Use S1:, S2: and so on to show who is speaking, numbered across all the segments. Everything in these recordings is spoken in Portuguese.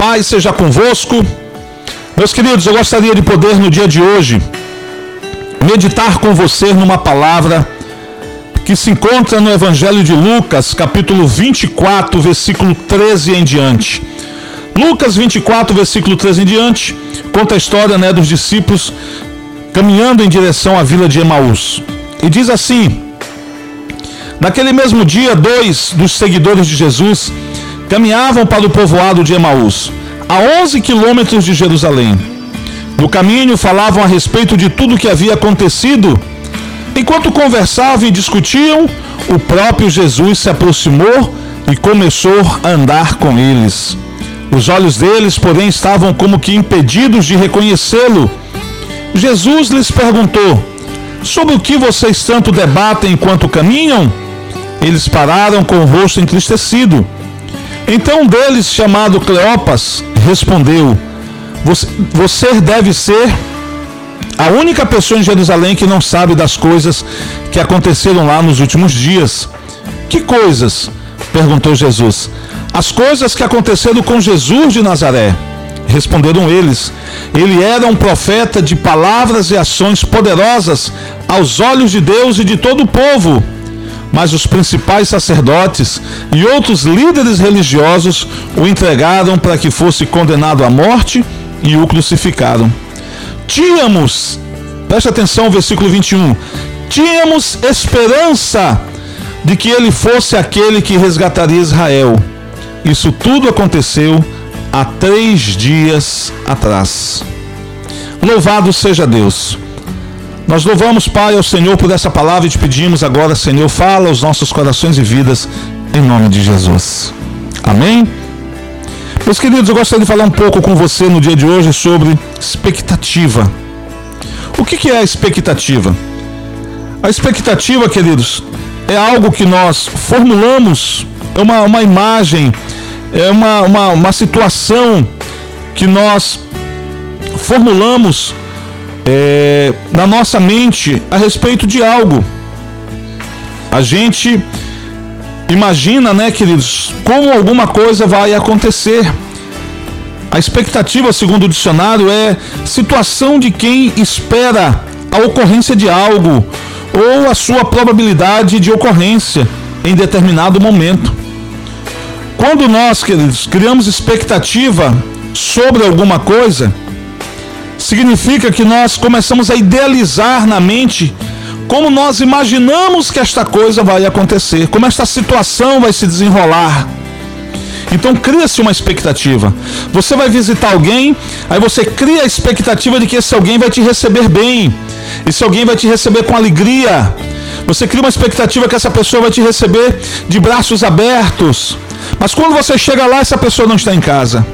S1: paz seja convosco. Meus queridos, eu gostaria de poder no dia de hoje meditar com você numa palavra que se encontra no Evangelho de Lucas, capítulo 24, versículo 13 em diante. Lucas 24, versículo 13 em diante, conta a história né, dos discípulos caminhando em direção à vila de Emaús. E diz assim: Naquele mesmo dia, dois dos seguidores de Jesus caminhavam para o povoado de Emaús, a 11 quilômetros de Jerusalém. No caminho falavam a respeito de tudo o que havia acontecido. Enquanto conversavam e discutiam, o próprio Jesus se aproximou e começou a andar com eles. Os olhos deles, porém, estavam como que impedidos de reconhecê-lo. Jesus lhes perguntou: Sobre o que vocês tanto debatem enquanto caminham? Eles pararam com o rosto entristecido. Então um deles, chamado Cleopas, respondeu: Você deve ser a única pessoa em Jerusalém que não sabe das coisas que aconteceram lá nos últimos dias. Que coisas? perguntou Jesus. As coisas que aconteceram com Jesus de Nazaré. Responderam eles: Ele era um profeta de palavras e ações poderosas aos olhos de Deus e de todo o povo. Mas os principais sacerdotes e outros líderes religiosos o entregaram para que fosse condenado à morte e o crucificaram. Tínhamos, preste atenção versículo 21, tínhamos esperança de que ele fosse aquele que resgataria Israel. Isso tudo aconteceu há três dias atrás. Louvado seja Deus. Nós louvamos, Pai, ao Senhor por essa palavra e te pedimos agora, Senhor, fala aos nossos corações e vidas, em nome de Jesus. Amém? Meus queridos, eu gostaria de falar um pouco com você no dia de hoje sobre expectativa. O que é a expectativa? A expectativa, queridos, é algo que nós formulamos, é uma, uma imagem, é uma, uma, uma situação que nós formulamos é, na nossa mente a respeito de algo. A gente imagina, né, queridos, como alguma coisa vai acontecer. A expectativa, segundo o dicionário, é situação de quem espera a ocorrência de algo ou a sua probabilidade de ocorrência em determinado momento. Quando nós, queridos, criamos expectativa sobre alguma coisa, significa que nós começamos a idealizar na mente como nós imaginamos que esta coisa vai acontecer, como esta situação vai se desenrolar. Então cria-se uma expectativa. Você vai visitar alguém, aí você cria a expectativa de que esse alguém vai te receber bem, esse alguém vai te receber com alegria. Você cria uma expectativa que essa pessoa vai te receber de braços abertos. Mas quando você chega lá, essa pessoa não está em casa.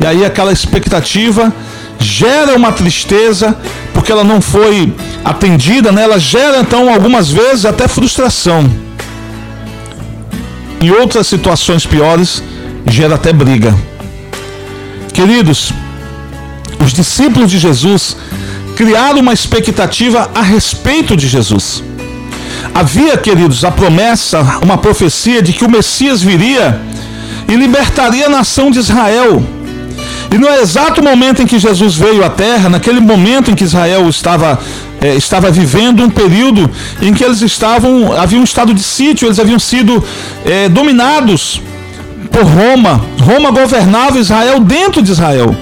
S1: E aí aquela expectativa gera uma tristeza porque ela não foi atendida, né? ela gera então algumas vezes até frustração. Em outras situações piores, gera até briga. Queridos, os discípulos de Jesus criaram uma expectativa a respeito de Jesus. Havia, queridos, a promessa, uma profecia de que o Messias viria e libertaria a nação de Israel e no exato momento em que Jesus veio à terra, naquele momento em que Israel estava, é, estava vivendo um período em que eles estavam, havia um estado de sítio, eles haviam sido é, dominados por Roma. Roma governava Israel dentro de Israel.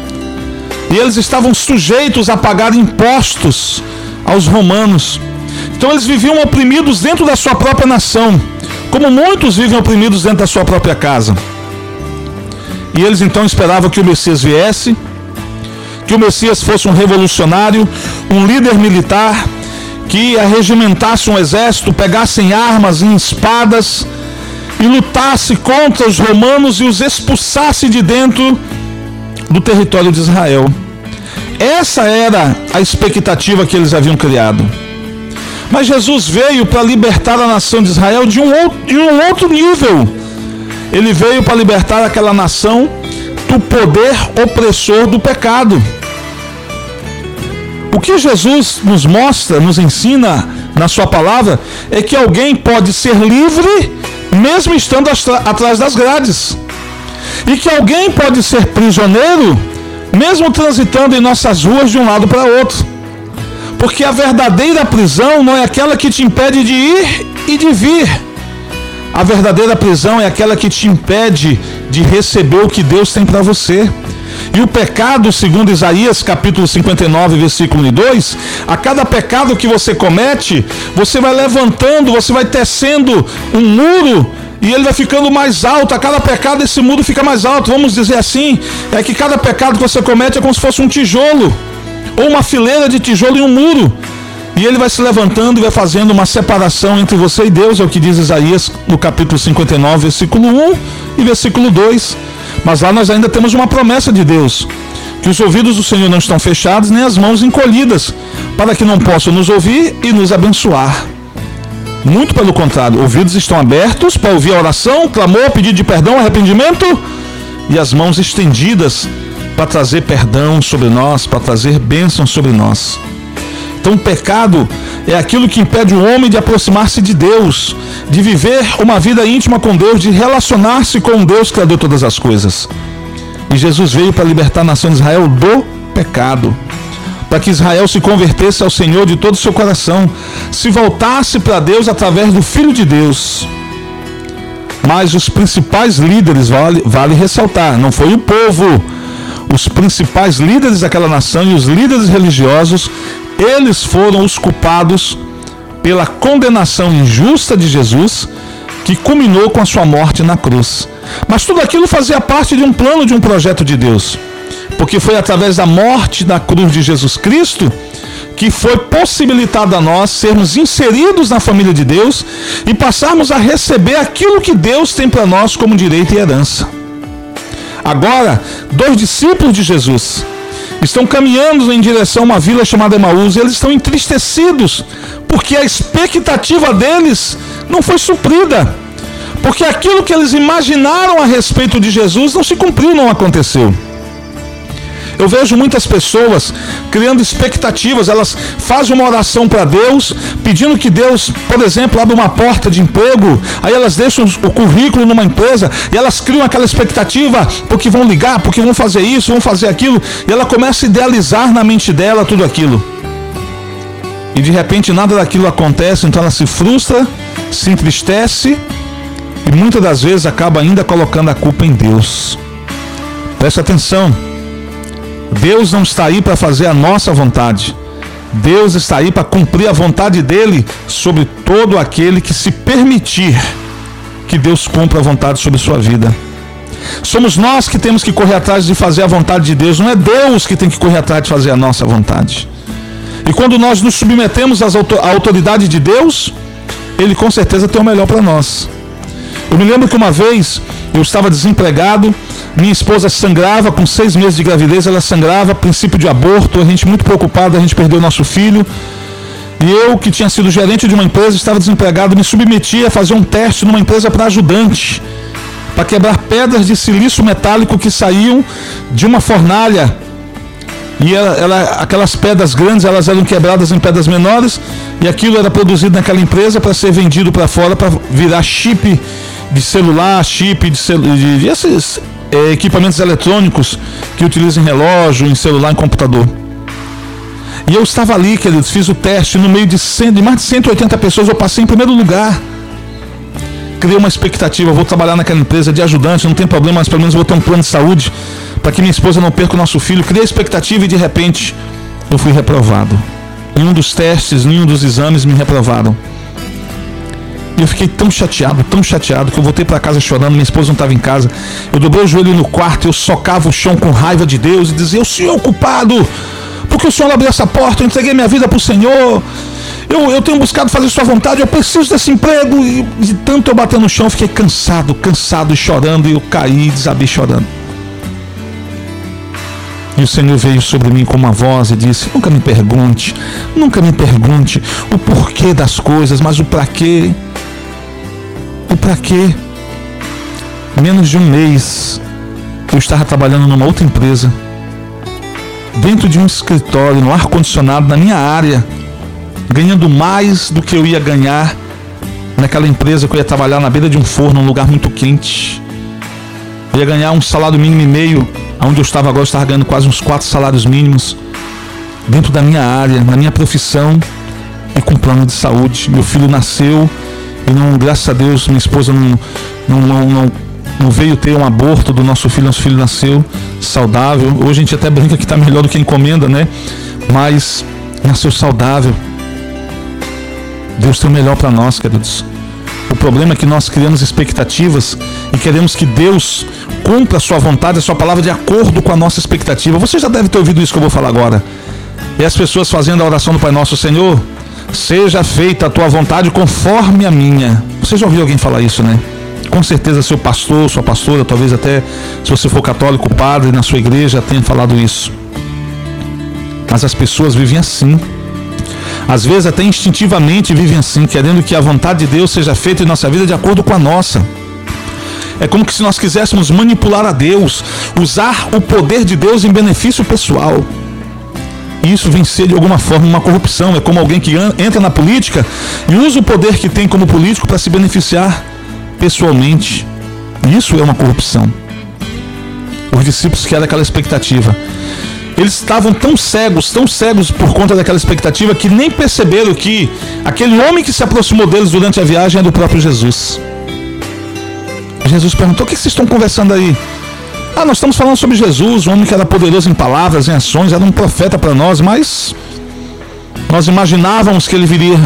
S1: E eles estavam sujeitos a pagar impostos aos romanos. Então eles viviam oprimidos dentro da sua própria nação, como muitos vivem oprimidos dentro da sua própria casa. E eles então esperavam que o Messias viesse, que o Messias fosse um revolucionário, um líder militar, que arregimentasse um exército, pegasse em armas e espadas e lutasse contra os romanos e os expulsasse de dentro do território de Israel. Essa era a expectativa que eles haviam criado. Mas Jesus veio para libertar a nação de Israel de um outro nível ele veio para libertar aquela nação do poder opressor do pecado. O que Jesus nos mostra, nos ensina na sua palavra, é que alguém pode ser livre mesmo estando atrás das grades. e que alguém pode ser prisioneiro mesmo transitando em nossas ruas de um lado para outro. Porque a verdadeira prisão não é aquela que te impede de ir e de vir. A verdadeira prisão é aquela que te impede de receber o que Deus tem para você. E o pecado, segundo Isaías capítulo 59, versículo 2, a cada pecado que você comete, você vai levantando, você vai tecendo um muro e ele vai ficando mais alto. A cada pecado esse muro fica mais alto. Vamos dizer assim, é que cada pecado que você comete é como se fosse um tijolo ou uma fileira de tijolo em um muro. E ele vai se levantando e vai fazendo uma separação entre você e Deus, é o que diz Isaías no capítulo 59, versículo 1 e versículo 2. Mas lá nós ainda temos uma promessa de Deus: que os ouvidos do Senhor não estão fechados, nem as mãos encolhidas, para que não possam nos ouvir e nos abençoar. Muito pelo contrário, ouvidos estão abertos para ouvir a oração, clamor, pedido de perdão, arrependimento e as mãos estendidas para trazer perdão sobre nós, para trazer bênção sobre nós. Então, o pecado é aquilo que impede o homem de aproximar-se de Deus, de viver uma vida íntima com Deus, de relacionar-se com Deus que deu todas as coisas. E Jesus veio para libertar a nação de Israel do pecado, para que Israel se convertesse ao Senhor de todo o seu coração, se voltasse para Deus através do Filho de Deus. Mas os principais líderes, vale, vale ressaltar, não foi o povo, os principais líderes daquela nação e os líderes religiosos, eles foram os culpados pela condenação injusta de Jesus, que culminou com a sua morte na cruz. Mas tudo aquilo fazia parte de um plano, de um projeto de Deus. Porque foi através da morte na cruz de Jesus Cristo que foi possibilitado a nós sermos inseridos na família de Deus e passarmos a receber aquilo que Deus tem para nós como direito e herança. Agora, dois discípulos de Jesus estão caminhando em direção a uma vila chamada Emaús e eles estão entristecidos porque a expectativa deles não foi suprida. Porque aquilo que eles imaginaram a respeito de Jesus não se cumpriu, não aconteceu. Eu vejo muitas pessoas criando expectativas, elas fazem uma oração para Deus, pedindo que Deus, por exemplo, abra uma porta de emprego, aí elas deixam o currículo numa empresa e elas criam aquela expectativa porque vão ligar, porque vão fazer isso, vão fazer aquilo, e ela começa a idealizar na mente dela tudo aquilo. E de repente nada daquilo acontece, então ela se frustra, se entristece e muitas das vezes acaba ainda colocando a culpa em Deus. Preste atenção. Deus não está aí para fazer a nossa vontade. Deus está aí para cumprir a vontade dele sobre todo aquele que se permitir que Deus cumpra a vontade sobre sua vida. Somos nós que temos que correr atrás de fazer a vontade de Deus, não é Deus que tem que correr atrás de fazer a nossa vontade. E quando nós nos submetemos à autoridade de Deus, Ele com certeza tem o melhor para nós. Eu me lembro que uma vez eu estava desempregado, minha esposa sangrava com seis meses de gravidez, ela sangrava, princípio de aborto, a gente muito preocupado, a gente perdeu nosso filho. E eu, que tinha sido gerente de uma empresa, estava desempregado, me submeti a fazer um teste numa empresa para ajudante, para quebrar pedras de silício metálico que saíam de uma fornalha. E ela, ela, aquelas pedras grandes, elas eram quebradas em pedras menores, e aquilo era produzido naquela empresa para ser vendido para fora, para virar chip de celular, chip de, celu de, de esses é, equipamentos eletrônicos que utilizam em relógio, em celular, em computador. E eu estava ali, queridos, fiz o teste no meio de, 100, de mais de 180 pessoas, eu passei em primeiro lugar. Criei uma expectativa, vou trabalhar naquela empresa de ajudante, não tem problema, mas pelo menos vou ter um plano de saúde para que minha esposa não perca o nosso filho. Criei a expectativa e de repente eu fui reprovado. Em um dos testes, em um dos exames me reprovaram. E eu fiquei tão chateado, tão chateado, que eu voltei para casa chorando, minha esposa não estava em casa. Eu dobrei o joelho no quarto, eu socava o chão com raiva de Deus e dizia: O Senhor é culpado, porque o Senhor abriu essa porta, eu entreguei minha vida para o Senhor. Eu, eu tenho buscado fazer sua vontade, eu preciso desse emprego. E de tanto eu bater no chão, eu fiquei cansado, cansado e chorando, e eu caí e desabei chorando. E o Senhor veio sobre mim com uma voz e disse: Nunca me pergunte, nunca me pergunte o porquê das coisas, mas o para quê. E para quê? Menos de um mês eu estava trabalhando numa outra empresa, dentro de um escritório, no ar-condicionado, na minha área, ganhando mais do que eu ia ganhar naquela empresa que eu ia trabalhar na beira de um forno, num lugar muito quente. Eu ia ganhar um salário mínimo e meio, onde eu estava agora, eu estava ganhando quase uns quatro salários mínimos, dentro da minha área, na minha profissão e com plano de saúde. Meu filho nasceu e não, graças a Deus, minha esposa não, não, não, não, não veio ter um aborto do nosso filho, nosso filho nasceu saudável. Hoje a gente até brinca que está melhor do que encomenda, né? Mas nasceu saudável. Deus tem o melhor para nós, queridos. O problema é que nós criamos expectativas e queremos que Deus cumpra a sua vontade, a sua palavra de acordo com a nossa expectativa. Você já deve ter ouvido isso que eu vou falar agora. E as pessoas fazendo a oração do Pai Nosso Senhor, seja feita a tua vontade conforme a minha. Você já ouviu alguém falar isso, né? Com certeza seu pastor, sua pastora, talvez até se você for católico, padre na sua igreja tenha falado isso. Mas as pessoas vivem assim. Às vezes até instintivamente vivem assim, querendo que a vontade de Deus seja feita em nossa vida de acordo com a nossa. É como se nós quiséssemos manipular a Deus, usar o poder de Deus em benefício pessoal. Isso vem ser de alguma forma uma corrupção. É como alguém que entra na política e usa o poder que tem como político para se beneficiar pessoalmente. Isso é uma corrupção. Os discípulos que era aquela expectativa. Eles estavam tão cegos, tão cegos por conta daquela expectativa que nem perceberam que aquele homem que se aproximou deles durante a viagem é do próprio Jesus. Jesus perguntou: O que vocês estão conversando aí? Ah, nós estamos falando sobre Jesus, um homem que era poderoso em palavras, em ações, era um profeta para nós, mas nós imaginávamos que ele viria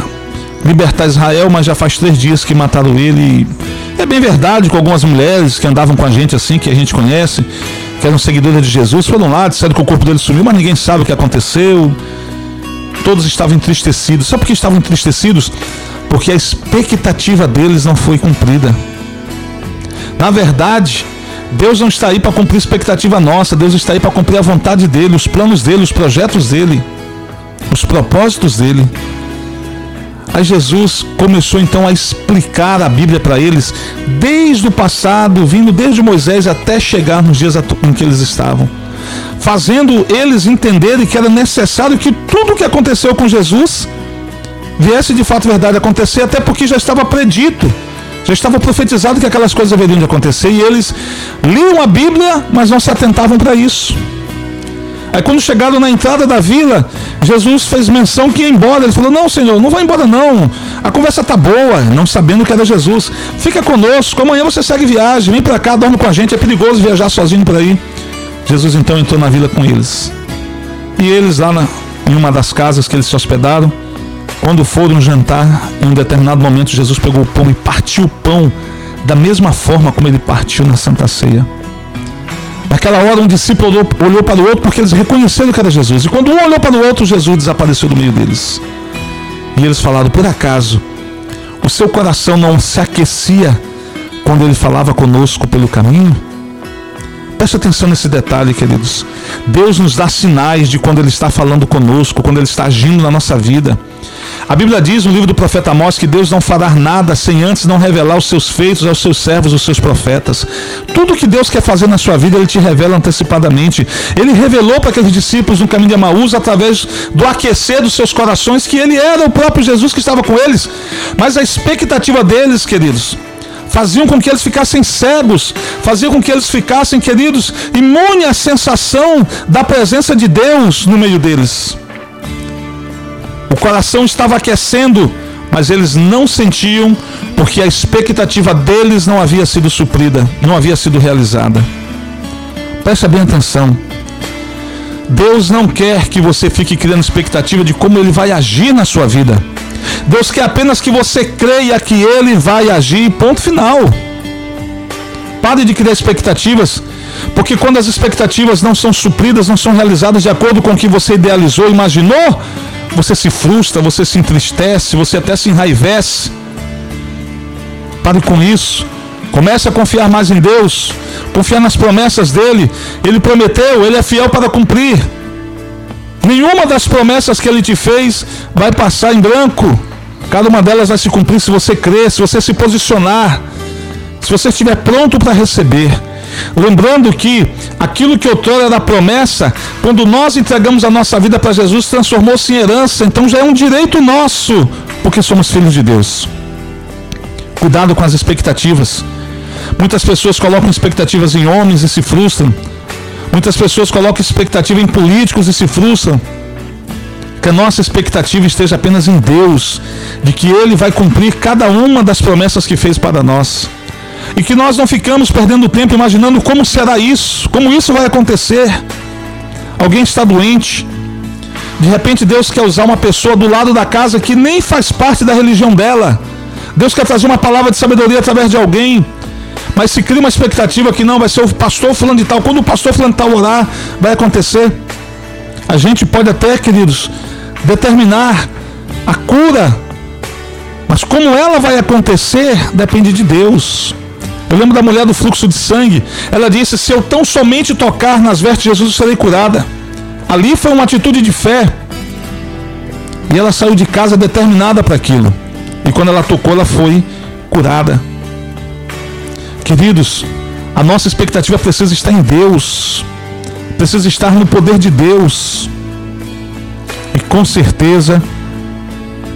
S1: libertar Israel, mas já faz três dias que mataram ele. É bem verdade com algumas mulheres que andavam com a gente assim, que a gente conhece, que eram seguidoras de Jesus, foram lá, disseram que o corpo dele sumiu, mas ninguém sabe o que aconteceu. Todos estavam entristecidos. Sabe por que estavam entristecidos? Porque a expectativa deles não foi cumprida. Na verdade, Deus não está aí para cumprir expectativa nossa, Deus está aí para cumprir a vontade dele, os planos dele, os projetos dele, os propósitos dele. Aí Jesus começou então a explicar a Bíblia para eles, desde o passado, vindo desde Moisés até chegar nos dias em que eles estavam, fazendo eles entenderem que era necessário que tudo o que aconteceu com Jesus viesse de fato verdade acontecer, até porque já estava predito já estava profetizado que aquelas coisas haveriam de acontecer e eles liam a Bíblia, mas não se atentavam para isso. Aí quando chegaram na entrada da vila, Jesus fez menção que ia embora. Ele falou: Não, Senhor, não vai embora não. A conversa tá boa, não sabendo que era Jesus. Fica conosco, amanhã você segue viagem, vem para cá, dorme com a gente. É perigoso viajar sozinho por aí. Jesus então entrou na vila com eles. E eles lá na, em uma das casas que eles se hospedaram, quando foram jantar, em um determinado momento, Jesus pegou o pão e partiu o pão da mesma forma como ele partiu na Santa Ceia. Naquela hora, um discípulo olhou, olhou para o outro porque eles reconheceram que era Jesus. E quando um olhou para o outro, Jesus desapareceu do meio deles. E eles falaram: Por acaso, o seu coração não se aquecia quando ele falava conosco pelo caminho? Preste atenção nesse detalhe, queridos. Deus nos dá sinais de quando Ele está falando conosco, quando Ele está agindo na nossa vida. A Bíblia diz no livro do profeta Amós que Deus não fará nada sem antes não revelar os seus feitos aos seus servos, os seus profetas. Tudo que Deus quer fazer na sua vida, Ele te revela antecipadamente. Ele revelou para aqueles discípulos no caminho de Emaús, através do aquecer dos seus corações, que Ele era o próprio Jesus que estava com eles. Mas a expectativa deles, queridos, faziam com que eles ficassem cegos, faziam com que eles ficassem, queridos, imunes à sensação da presença de Deus no meio deles. O coração estava aquecendo, mas eles não sentiam, porque a expectativa deles não havia sido suprida, não havia sido realizada. Preste bem atenção. Deus não quer que você fique criando expectativa de como ele vai agir na sua vida. Deus quer apenas que você creia que ele vai agir, ponto final. Pare de criar expectativas, porque quando as expectativas não são supridas, não são realizadas de acordo com o que você idealizou, imaginou, você se frustra, você se entristece, você até se enraivece. Pare com isso. Comece a confiar mais em Deus, confiar nas promessas dele. Ele prometeu, ele é fiel para cumprir. Nenhuma das promessas que ele te fez vai passar em branco. Cada uma delas vai se cumprir se você crer, se você se posicionar, se você estiver pronto para receber. Lembrando que aquilo que outrora era promessa, quando nós entregamos a nossa vida para Jesus, transformou-se em herança, então já é um direito nosso, porque somos filhos de Deus. Cuidado com as expectativas. Muitas pessoas colocam expectativas em homens e se frustram. Muitas pessoas colocam expectativa em políticos e se frustram. Que a nossa expectativa esteja apenas em Deus, de que Ele vai cumprir cada uma das promessas que fez para nós. E que nós não ficamos perdendo tempo imaginando como será isso, como isso vai acontecer. Alguém está doente. De repente Deus quer usar uma pessoa do lado da casa que nem faz parte da religião dela. Deus quer trazer uma palavra de sabedoria através de alguém. Mas se cria uma expectativa que não vai ser o pastor falando de tal. Quando o pastor falando de tal orar, vai acontecer. A gente pode até, queridos, determinar a cura. Mas como ela vai acontecer, depende de Deus. Eu lembro da mulher do fluxo de sangue. Ela disse: Se eu tão somente tocar nas vestes de Jesus, eu serei curada. Ali foi uma atitude de fé. E ela saiu de casa determinada para aquilo. E quando ela tocou, ela foi curada. Queridos, a nossa expectativa precisa estar em Deus, precisa estar no poder de Deus. E com certeza,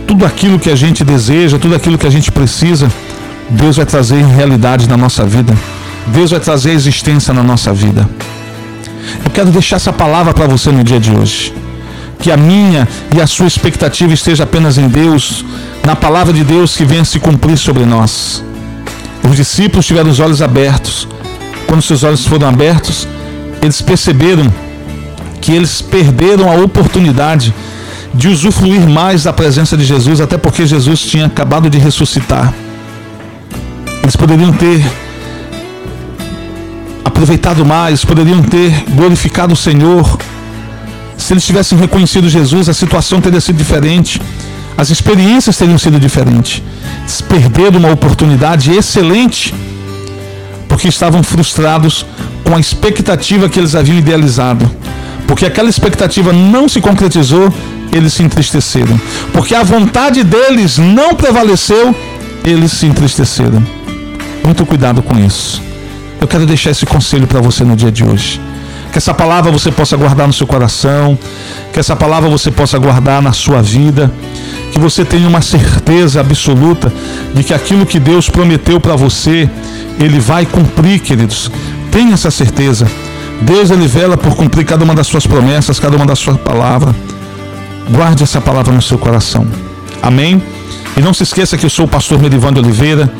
S1: tudo aquilo que a gente deseja, tudo aquilo que a gente precisa, Deus vai trazer realidade na nossa vida. Deus vai trazer existência na nossa vida. Eu quero deixar essa palavra para você no dia de hoje. Que a minha e a sua expectativa esteja apenas em Deus, na palavra de Deus que venha se cumprir sobre nós. Os discípulos tiveram os olhos abertos. Quando seus olhos foram abertos, eles perceberam que eles perderam a oportunidade de usufruir mais da presença de Jesus, até porque Jesus tinha acabado de ressuscitar. Eles poderiam ter aproveitado mais, poderiam ter glorificado o Senhor. Se eles tivessem reconhecido Jesus, a situação teria sido diferente, as experiências teriam sido diferentes perderam uma oportunidade excelente porque estavam frustrados com a expectativa que eles haviam idealizado. Porque aquela expectativa não se concretizou, eles se entristeceram. Porque a vontade deles não prevaleceu, eles se entristeceram. Muito cuidado com isso. Eu quero deixar esse conselho para você no dia de hoje. Que essa palavra você possa guardar no seu coração, que essa palavra você possa guardar na sua vida que você tenha uma certeza absoluta de que aquilo que Deus prometeu para você, Ele vai cumprir, queridos. Tenha essa certeza. Deus ele vela por cumprir cada uma das suas promessas, cada uma das suas palavras. Guarde essa palavra no seu coração. Amém? E não se esqueça que eu sou o pastor Merivando Oliveira,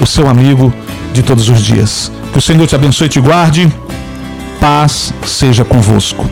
S1: o seu amigo de todos os dias. Que o Senhor te abençoe e te guarde. Paz seja convosco.